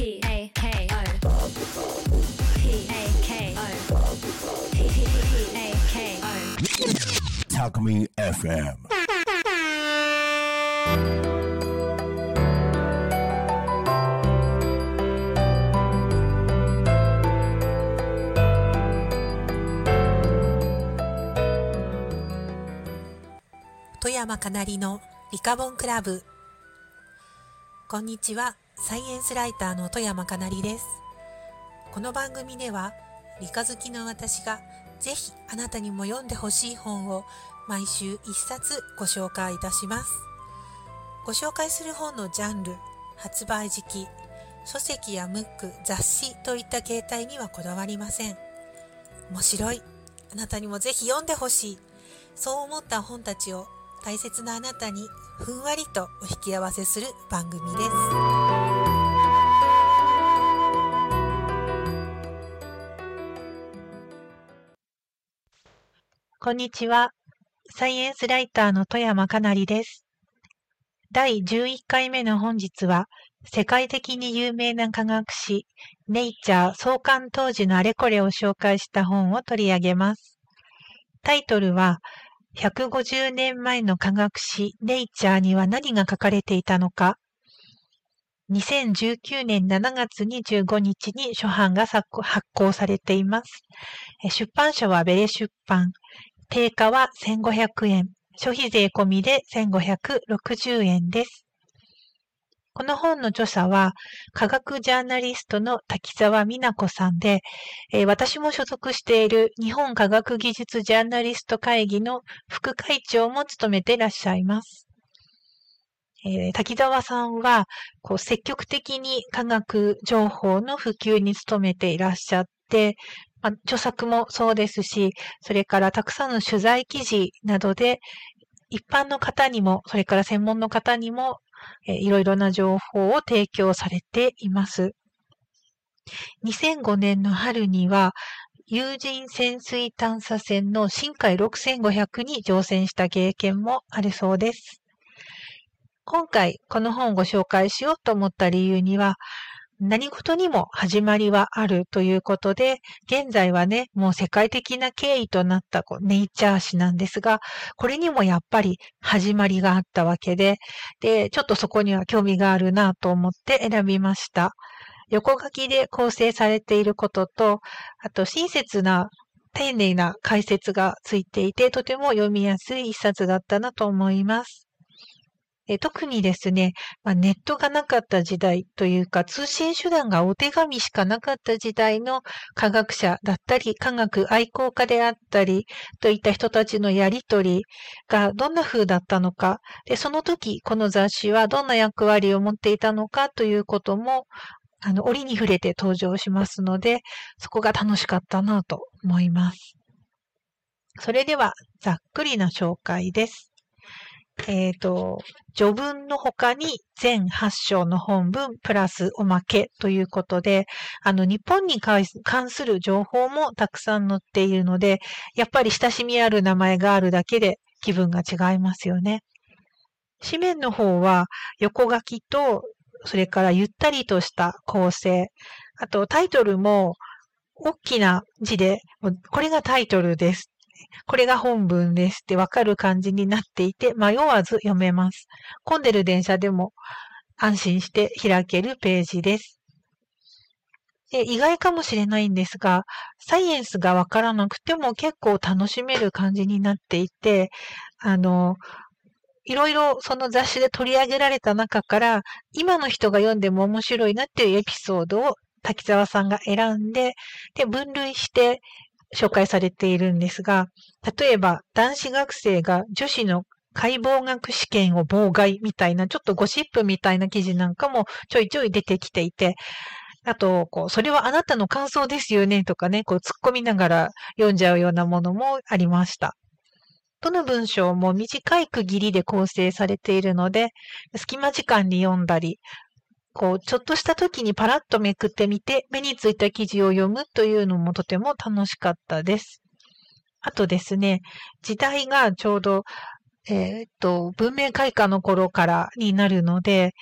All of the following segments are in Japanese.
Alchemy かなりのリカボンクラブこんにちはサイエンスライターの富山かなりです。この番組では、理科好きの私がぜひあなたにも読んでほしい本を毎週一冊ご紹介いたします。ご紹介する本のジャンル、発売時期、書籍やムック、雑誌といった形態にはこだわりません。面白い。あなたにもぜひ読んでほしい。そう思った本たちを大切なあなたにふんわりとお引き合わせする番組です。こんにちは。サイエンスライターの富山かなりです。第11回目の本日は、世界的に有名な科学誌、ネイチャー創刊当時のあれこれを紹介した本を取り上げます。タイトルは、150年前の科学誌ネイチャーには何が書かれていたのか。2019年7月25日に初版が発行されています。出版社はベレ出版。定価は1500円。消費税込みで1560円です。この本の著者は科学ジャーナリストの滝沢美奈子さんで、えー私も所属している日本科学技術ジャーナリスト会議の副会長も務めていらっしゃいます。えー滝沢さんはこう積極的に科学情報の普及に努めていらっしゃって、まあ著作もそうですし、それからたくさんの取材記事などで一般の方にも、それから専門の方にも、えいろいろな情報を提供されています。2005年の春には、有人潜水探査船の深海6500に乗船した経験もあるそうです。今回この本をご紹介しようと思った理由には、何事にも始まりはあるということで、現在はね、もう世界的な経緯となったこうネイチャー誌なんですが、これにもやっぱり始まりがあったわけで、で、ちょっとそこには興味があるなと思って選びました。横書きで構成されていることと、あと親切な丁寧な解説がついていて、とても読みやすい一冊だったなと思います。え特にですね、まあ、ネットがなかった時代というか、通信手段がお手紙しかなかった時代の科学者だったり、科学愛好家であったり、といった人たちのやりとりがどんな風だったのか、で、その時、この雑誌はどんな役割を持っていたのかということも、あの、折に触れて登場しますので、そこが楽しかったなと思います。それでは、ざっくりな紹介です。えっ、と、序文の他に全8章の本文プラスおまけということで、あの、日本に関する情報もたくさん載っているので、やっぱり親しみある名前があるだけで気分が違いますよね。紙面の方は横書きと、それからゆったりとした構成、あとタイトルも大きな字で、これがタイトルです。これが本文ですってわかる感じになっていて、迷わず読めます。混んでる電車でも安心して開けるページです。で意外かもしれないんですが、サイエンスがわからなくても結構楽しめる感じになっていて、あの、いろいろその雑誌で取り上げられた中から、今の人が読んでも面白いなっていうエピソードを滝沢さんが選んで、で、分類して紹介されているんですが、例えば男子学生が女子の解剖学試験を妨害みたいな、ちょっとゴシップみたいな記事なんかもちょいちょい出てきていて、あと、こう、それはあなたの感想ですよねとかね、こう突っ込みながら読んじゃうようなものもありました。どの文章も短い区切りで構成されているので、隙間時間に読んだり、こう、ちょっとした時にパラッとめくってみて、目についた記事を読むというのもとても楽しかったです。あとですね、時代がちょうど、えーっと、文明開化の頃からになるので、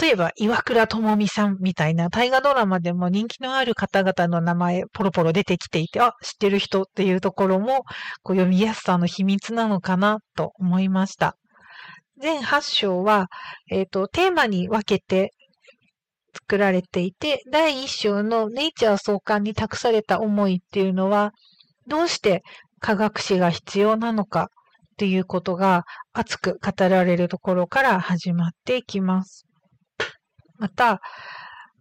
例えば、岩倉智美さんみたいな大河ドラマでも人気のある方々の名前ポロポロ出てきていて、あ、知ってる人っていうところもこう読みやすさの秘密なのかなと思いました。全8章は、えっ、ー、と、テーマに分けて作られていて、第1章のネイチャー創刊に託された思いっていうのは、どうして科学史が必要なのかっていうことが熱く語られるところから始まっていきます。また、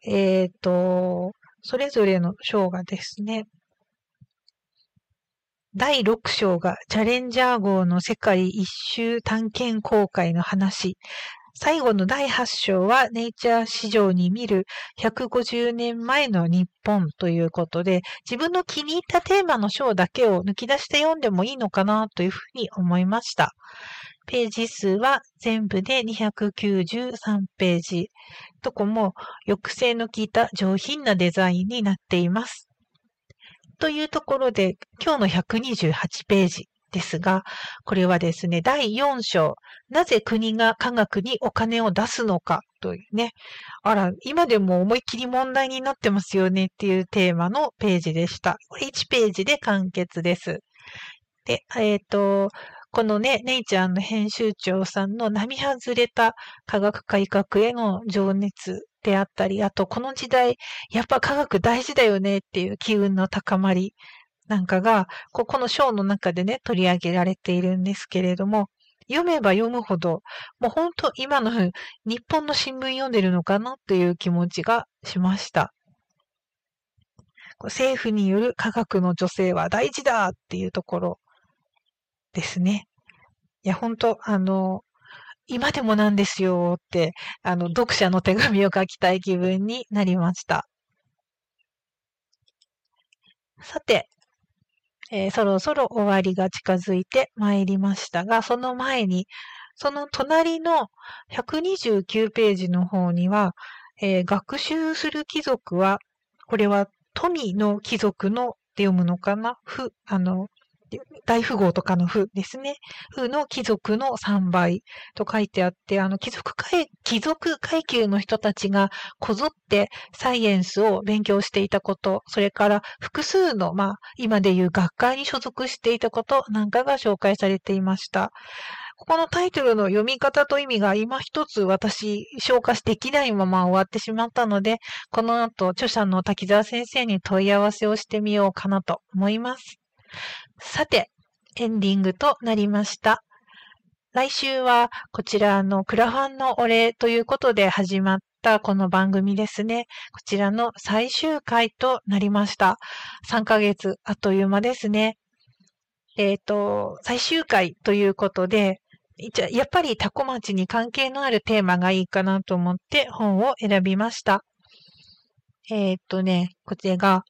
えっ、ー、と、それぞれの章がですね、第6章がチャレンジャー号の世界一周探検公開の話。最後の第8章はネイチャー史上に見る150年前の日本ということで、自分の気に入ったテーマの章だけを抜き出して読んでもいいのかなというふうに思いました。ページ数は全部で293ページ。どこも抑制の効いた上品なデザインになっています。というところで、今日の128ページですが、これはですね、第4章、なぜ国が科学にお金を出すのかというね、あら、今でも思いっきり問題になってますよねっていうテーマのページでした。これ1ページで完結です。で、えっ、ー、と、このね、ネイチャーの編集長さんの並外れた科学改革への情熱であったり、あとこの時代、やっぱ科学大事だよねっていう機運の高まりなんかが、ここの章の中でね、取り上げられているんですけれども、読めば読むほど、もう本当今の日本の新聞読んでるのかなという気持ちがしました。政府による科学の女性は大事だっていうところですね。いや、本当あの、今でもなんですよって、あの、読者の手紙を書きたい気分になりました。さて、えー、そろそろ終わりが近づいてまいりましたが、その前に、その隣の129ページの方には、えー、学習する貴族は、これは富の貴族のって読むのかな？ふ、あの、大富豪とかの富ですね。富の貴族の3倍と書いてあって、あの、貴族階、貴族階級の人たちがこぞってサイエンスを勉強していたこと、それから複数の、まあ、今でいう学会に所属していたことなんかが紹介されていました。ここのタイトルの読み方と意味が今一つ私消化できないまま終わってしまったので、この後著者の滝沢先生に問い合わせをしてみようかなと思います。さて、エンディングとなりました。来週はこちらのクラファンのお礼ということで始まったこの番組ですね。こちらの最終回となりました。3ヶ月あっという間ですね。えっ、ー、と、最終回ということで、やっぱりタコ町に関係のあるテーマがいいかなと思って本を選びました。えっ、ー、とね、こちらが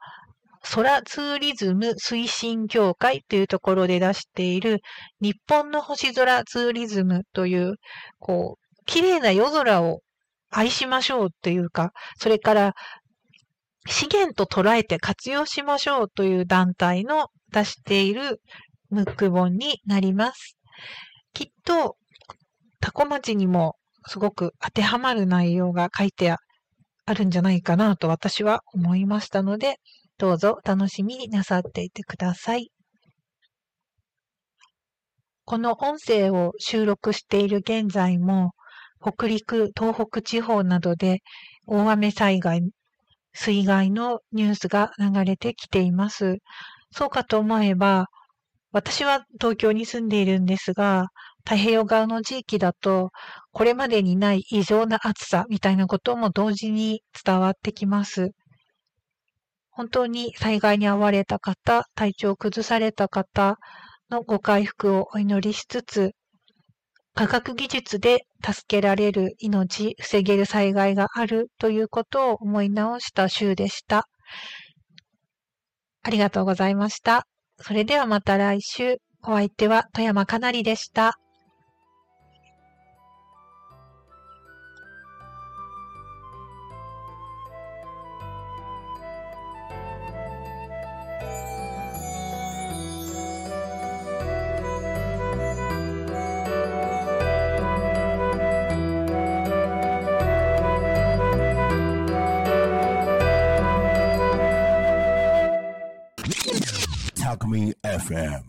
空ツーリズム推進協会というところで出している日本の星空ツーリズムという、こう、綺麗な夜空を愛しましょうというか、それから資源と捉えて活用しましょうという団体の出しているムック本になります。きっと、タコ町にもすごく当てはまる内容が書いてあるんじゃないかなと私は思いましたので、どうぞ楽しみになさっていてください。この音声を収録している現在も、北陸、東北地方などで大雨災害、水害のニュースが流れてきています。そうかと思えば、私は東京に住んでいるんですが、太平洋側の地域だと、これまでにない異常な暑さみたいなことも同時に伝わってきます。本当に災害に遭われた方、体調を崩された方のご回復をお祈りしつつ、科学技術で助けられる命、防げる災害があるということを思い直した週でした。ありがとうございました。それではまた来週。お相手は富山かなりでした。FM